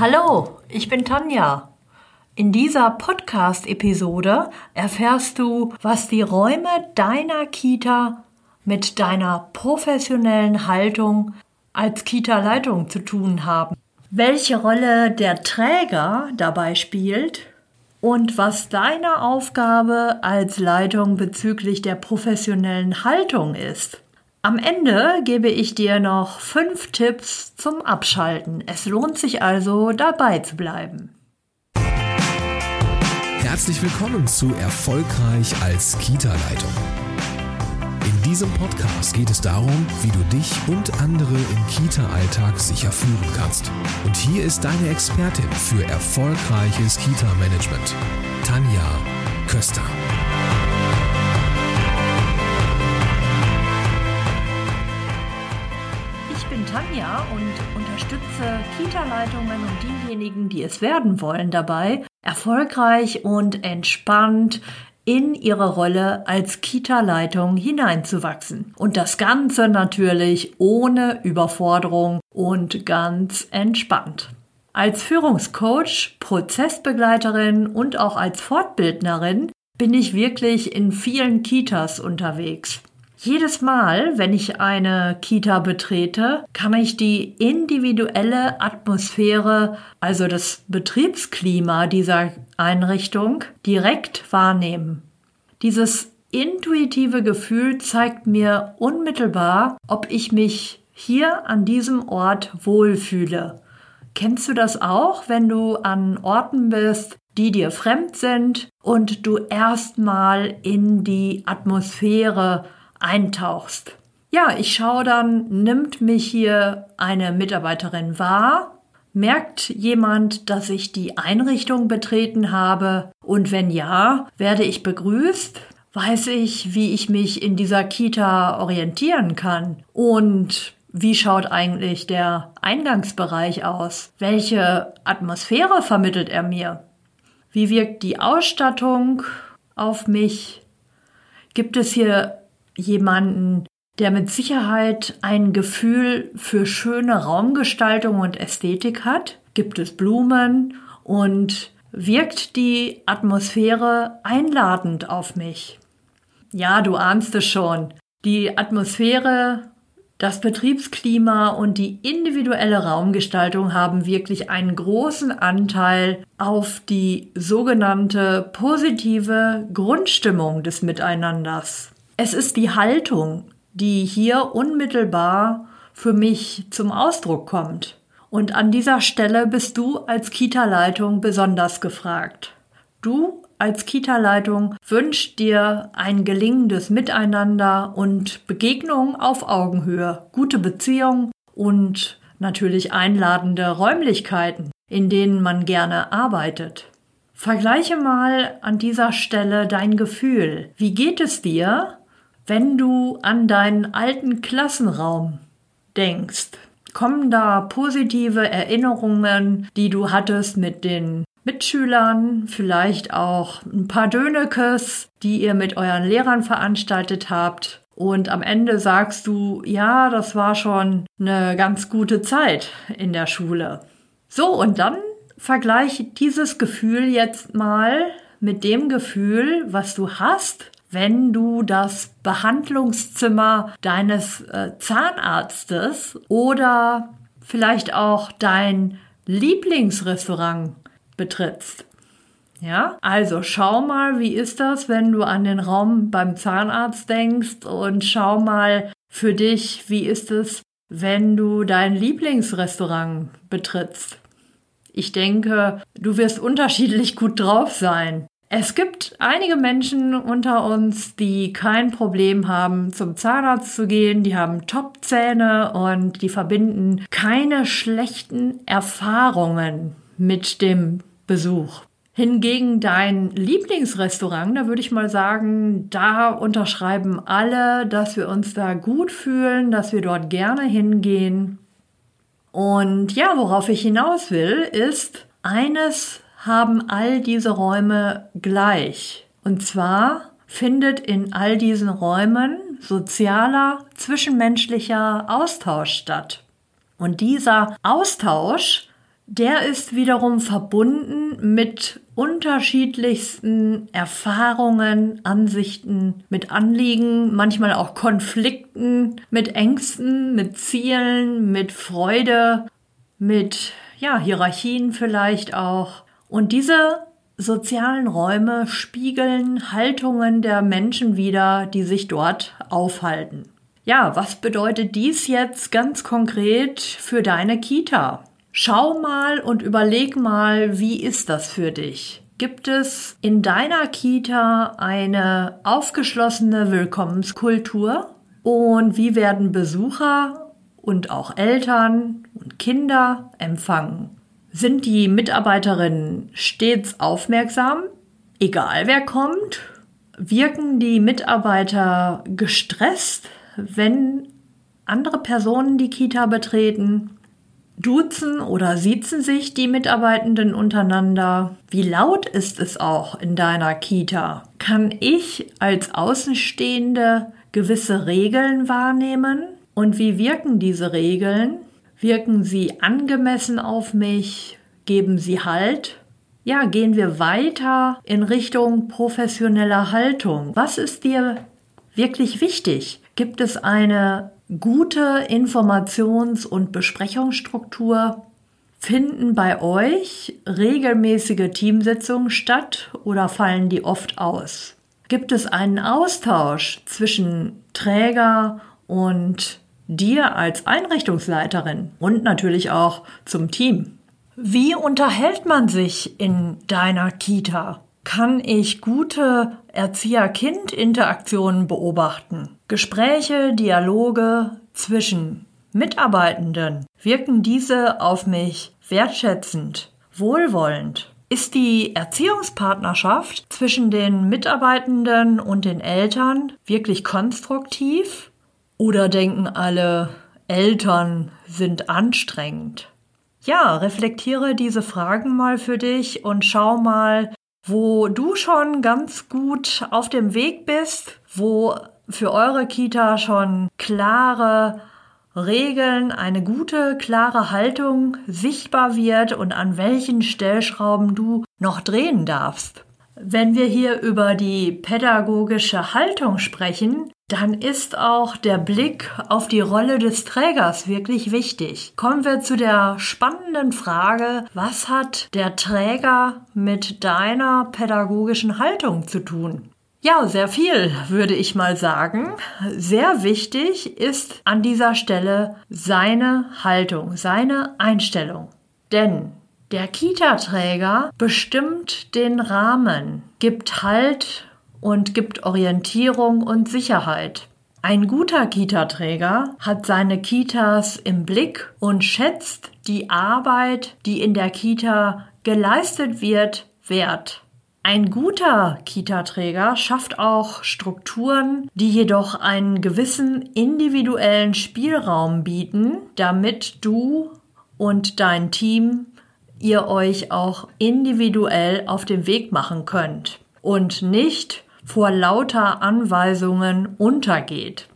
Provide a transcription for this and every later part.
Hallo, ich bin Tanja. In dieser Podcast-Episode erfährst du, was die Räume deiner Kita mit deiner professionellen Haltung als Kita-Leitung zu tun haben, welche Rolle der Träger dabei spielt und was deine Aufgabe als Leitung bezüglich der professionellen Haltung ist. Am Ende gebe ich dir noch fünf Tipps zum Abschalten. Es lohnt sich also, dabei zu bleiben. Herzlich willkommen zu Erfolgreich als Kita-Leitung. In diesem Podcast geht es darum, wie du dich und andere im Kita-Alltag sicher führen kannst. Und hier ist deine Expertin für erfolgreiches Kita-Management, Tanja Köster. Unterstütze Kita-Leitungen und diejenigen, die es werden wollen, dabei, erfolgreich und entspannt in ihre Rolle als Kita-Leitung hineinzuwachsen. Und das Ganze natürlich ohne Überforderung und ganz entspannt. Als Führungscoach, Prozessbegleiterin und auch als Fortbildnerin bin ich wirklich in vielen Kitas unterwegs. Jedes Mal, wenn ich eine Kita betrete, kann ich die individuelle Atmosphäre, also das Betriebsklima dieser Einrichtung, direkt wahrnehmen. Dieses intuitive Gefühl zeigt mir unmittelbar, ob ich mich hier an diesem Ort wohlfühle. Kennst du das auch, wenn du an Orten bist, die dir fremd sind und du erstmal in die Atmosphäre eintauchst. Ja, ich schaue dann, nimmt mich hier eine Mitarbeiterin wahr? Merkt jemand, dass ich die Einrichtung betreten habe? Und wenn ja, werde ich begrüßt? Weiß ich, wie ich mich in dieser Kita orientieren kann? Und wie schaut eigentlich der Eingangsbereich aus? Welche Atmosphäre vermittelt er mir? Wie wirkt die Ausstattung auf mich? Gibt es hier jemanden, der mit Sicherheit ein Gefühl für schöne Raumgestaltung und Ästhetik hat? Gibt es Blumen und wirkt die Atmosphäre einladend auf mich? Ja, du ahnst es schon. Die Atmosphäre, das Betriebsklima und die individuelle Raumgestaltung haben wirklich einen großen Anteil auf die sogenannte positive Grundstimmung des Miteinanders. Es ist die Haltung, die hier unmittelbar für mich zum Ausdruck kommt. Und an dieser Stelle bist du als Kita-Leitung besonders gefragt. Du als Kita-Leitung wünscht dir ein gelingendes Miteinander und Begegnung auf Augenhöhe, gute Beziehungen und natürlich einladende Räumlichkeiten, in denen man gerne arbeitet. Vergleiche mal an dieser Stelle dein Gefühl. Wie geht es dir, wenn du an deinen alten Klassenraum denkst, kommen da positive Erinnerungen, die du hattest mit den Mitschülern, vielleicht auch ein paar Dönekes, die ihr mit euren Lehrern veranstaltet habt. Und am Ende sagst du, ja, das war schon eine ganz gute Zeit in der Schule. So, und dann vergleich dieses Gefühl jetzt mal mit dem Gefühl, was du hast, wenn du das Behandlungszimmer deines äh, Zahnarztes oder vielleicht auch dein Lieblingsrestaurant betrittst. Ja, also schau mal, wie ist das, wenn du an den Raum beim Zahnarzt denkst und schau mal für dich, wie ist es, wenn du dein Lieblingsrestaurant betrittst. Ich denke, du wirst unterschiedlich gut drauf sein. Es gibt einige Menschen unter uns, die kein Problem haben, zum Zahnarzt zu gehen. Die haben Top-Zähne und die verbinden keine schlechten Erfahrungen mit dem Besuch. Hingegen dein Lieblingsrestaurant, da würde ich mal sagen, da unterschreiben alle, dass wir uns da gut fühlen, dass wir dort gerne hingehen. Und ja, worauf ich hinaus will, ist, eines haben all diese Räume gleich. Und zwar findet in all diesen Räumen sozialer, zwischenmenschlicher Austausch statt. Und dieser Austausch der ist wiederum verbunden mit unterschiedlichsten Erfahrungen, Ansichten, mit Anliegen, manchmal auch Konflikten, mit Ängsten, mit Zielen, mit Freude, mit ja, Hierarchien vielleicht auch. Und diese sozialen Räume spiegeln Haltungen der Menschen wider, die sich dort aufhalten. Ja, was bedeutet dies jetzt ganz konkret für deine Kita? Schau mal und überleg mal, wie ist das für dich? Gibt es in deiner Kita eine aufgeschlossene Willkommenskultur? Und wie werden Besucher und auch Eltern und Kinder empfangen? Sind die Mitarbeiterinnen stets aufmerksam, egal wer kommt? Wirken die Mitarbeiter gestresst, wenn andere Personen die Kita betreten? Duzen oder siezen sich die Mitarbeitenden untereinander? Wie laut ist es auch in deiner Kita? Kann ich als Außenstehende gewisse Regeln wahrnehmen? Und wie wirken diese Regeln? Wirken sie angemessen auf mich? Geben sie Halt? Ja, gehen wir weiter in Richtung professioneller Haltung. Was ist dir wirklich wichtig? Gibt es eine gute Informations- und Besprechungsstruktur? Finden bei euch regelmäßige Teamsitzungen statt oder fallen die oft aus? Gibt es einen Austausch zwischen Träger und dir als Einrichtungsleiterin und natürlich auch zum Team? Wie unterhält man sich in deiner Kita? Kann ich gute Erzieher-Kind-Interaktionen beobachten? Gespräche, Dialoge zwischen Mitarbeitenden, wirken diese auf mich wertschätzend, wohlwollend? Ist die Erziehungspartnerschaft zwischen den Mitarbeitenden und den Eltern wirklich konstruktiv? Oder denken alle, Eltern sind anstrengend? Ja, reflektiere diese Fragen mal für dich und schau mal, wo du schon ganz gut auf dem Weg bist, wo für eure Kita schon klare Regeln, eine gute, klare Haltung sichtbar wird und an welchen Stellschrauben du noch drehen darfst. Wenn wir hier über die pädagogische Haltung sprechen, dann ist auch der Blick auf die Rolle des Trägers wirklich wichtig. Kommen wir zu der spannenden Frage, was hat der Träger mit deiner pädagogischen Haltung zu tun? Ja, sehr viel, würde ich mal sagen. Sehr wichtig ist an dieser Stelle seine Haltung, seine Einstellung. Denn der Kita-Träger bestimmt den Rahmen, gibt Halt und gibt Orientierung und Sicherheit. Ein guter Kita-Träger hat seine Kitas im Blick und schätzt die Arbeit, die in der Kita geleistet wird, wert. Ein guter Kita-Träger schafft auch Strukturen, die jedoch einen gewissen individuellen Spielraum bieten, damit du und dein Team ihr euch auch individuell auf den Weg machen könnt und nicht vor lauter Anweisungen untergeht.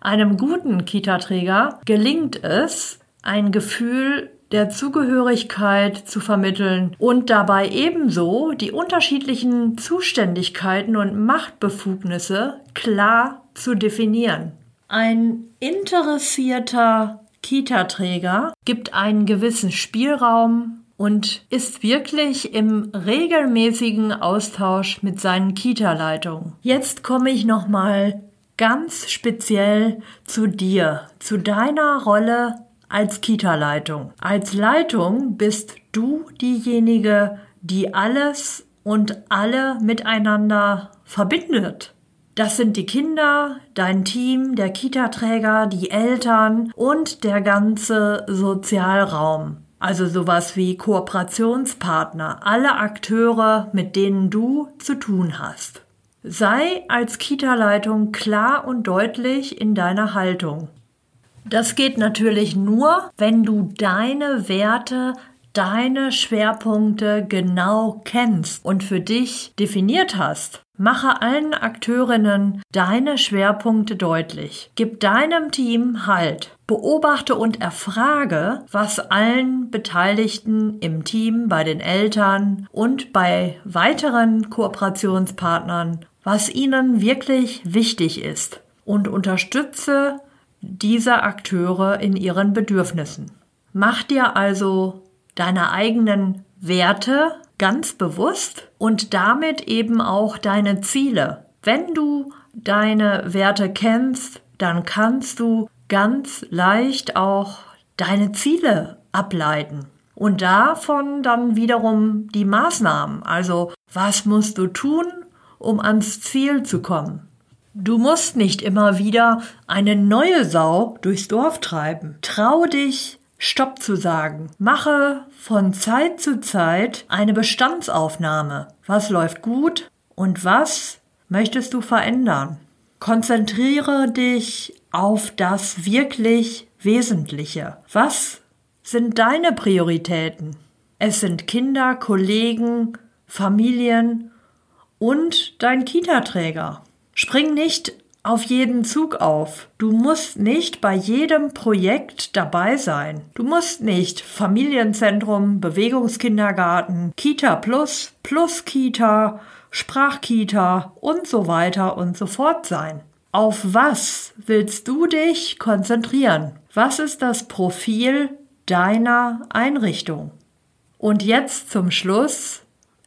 Einem guten Kita-Träger gelingt es, ein Gefühl der Zugehörigkeit zu vermitteln und dabei ebenso die unterschiedlichen Zuständigkeiten und Machtbefugnisse klar zu definieren. Ein interessierter Kita-Träger gibt einen gewissen Spielraum und ist wirklich im regelmäßigen Austausch mit seinen Kita-Leitungen. Jetzt komme ich nochmal ganz speziell zu dir, zu deiner Rolle als Kita-Leitung. Als Leitung bist du diejenige, die alles und alle miteinander verbindet. Das sind die Kinder, dein Team, der Kita-Träger, die Eltern und der ganze Sozialraum. Also sowas wie Kooperationspartner, alle Akteure, mit denen du zu tun hast. Sei als Kita-Leitung klar und deutlich in deiner Haltung. Das geht natürlich nur, wenn du deine Werte, deine Schwerpunkte genau kennst und für dich definiert hast. Mache allen Akteurinnen deine Schwerpunkte deutlich. Gib deinem Team Halt. Beobachte und erfrage, was allen Beteiligten im Team, bei den Eltern und bei weiteren Kooperationspartnern, was ihnen wirklich wichtig ist und unterstütze diese Akteure in ihren Bedürfnissen. Mach dir also deine eigenen Werte ganz bewusst und damit eben auch deine Ziele. Wenn du deine Werte kennst, dann kannst du ganz leicht auch deine Ziele ableiten. Und davon dann wiederum die Maßnahmen. Also was musst du tun, um ans Ziel zu kommen? Du musst nicht immer wieder eine neue Sau durchs Dorf treiben. Trau dich, Stopp zu sagen. Mache von Zeit zu Zeit eine Bestandsaufnahme. Was läuft gut und was möchtest du verändern? Konzentriere dich auf das wirklich Wesentliche. Was sind deine Prioritäten? Es sind Kinder, Kollegen, Familien und dein Kita-Träger. Spring nicht auf jeden Zug auf. Du musst nicht bei jedem Projekt dabei sein. Du musst nicht Familienzentrum, Bewegungskindergarten, Kita Plus, Plus Kita, Sprachkita und so weiter und so fort sein. Auf was willst du dich konzentrieren? Was ist das Profil deiner Einrichtung? Und jetzt zum Schluss,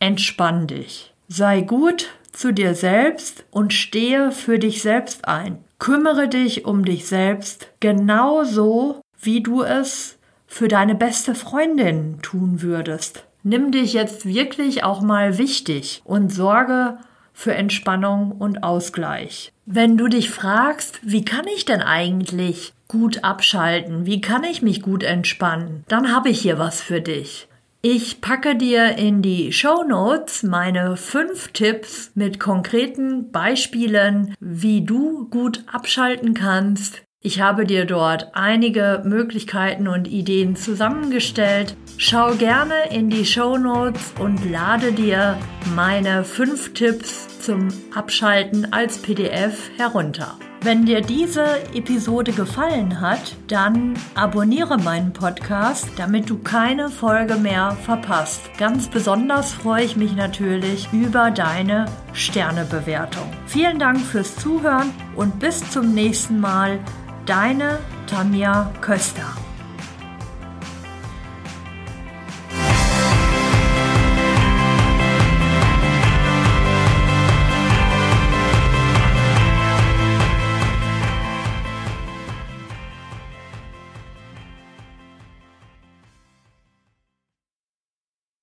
entspann dich. Sei gut zu dir selbst und stehe für dich selbst ein. Kümmere dich um dich selbst genauso, wie du es für deine beste Freundin tun würdest. Nimm dich jetzt wirklich auch mal wichtig und sorge für Entspannung und Ausgleich. Wenn du dich fragst, wie kann ich denn eigentlich gut abschalten, wie kann ich mich gut entspannen, dann habe ich hier was für dich. Ich packe dir in die Show Notes meine fünf Tipps mit konkreten Beispielen, wie du gut abschalten kannst. Ich habe dir dort einige Möglichkeiten und Ideen zusammengestellt. Schau gerne in die Show Notes und lade dir meine fünf Tipps zum Abschalten als PDF herunter. Wenn dir diese Episode gefallen hat, dann abonniere meinen Podcast, damit du keine Folge mehr verpasst. Ganz besonders freue ich mich natürlich über deine Sternebewertung. Vielen Dank fürs Zuhören und bis zum nächsten Mal. Deine Tanja Köster.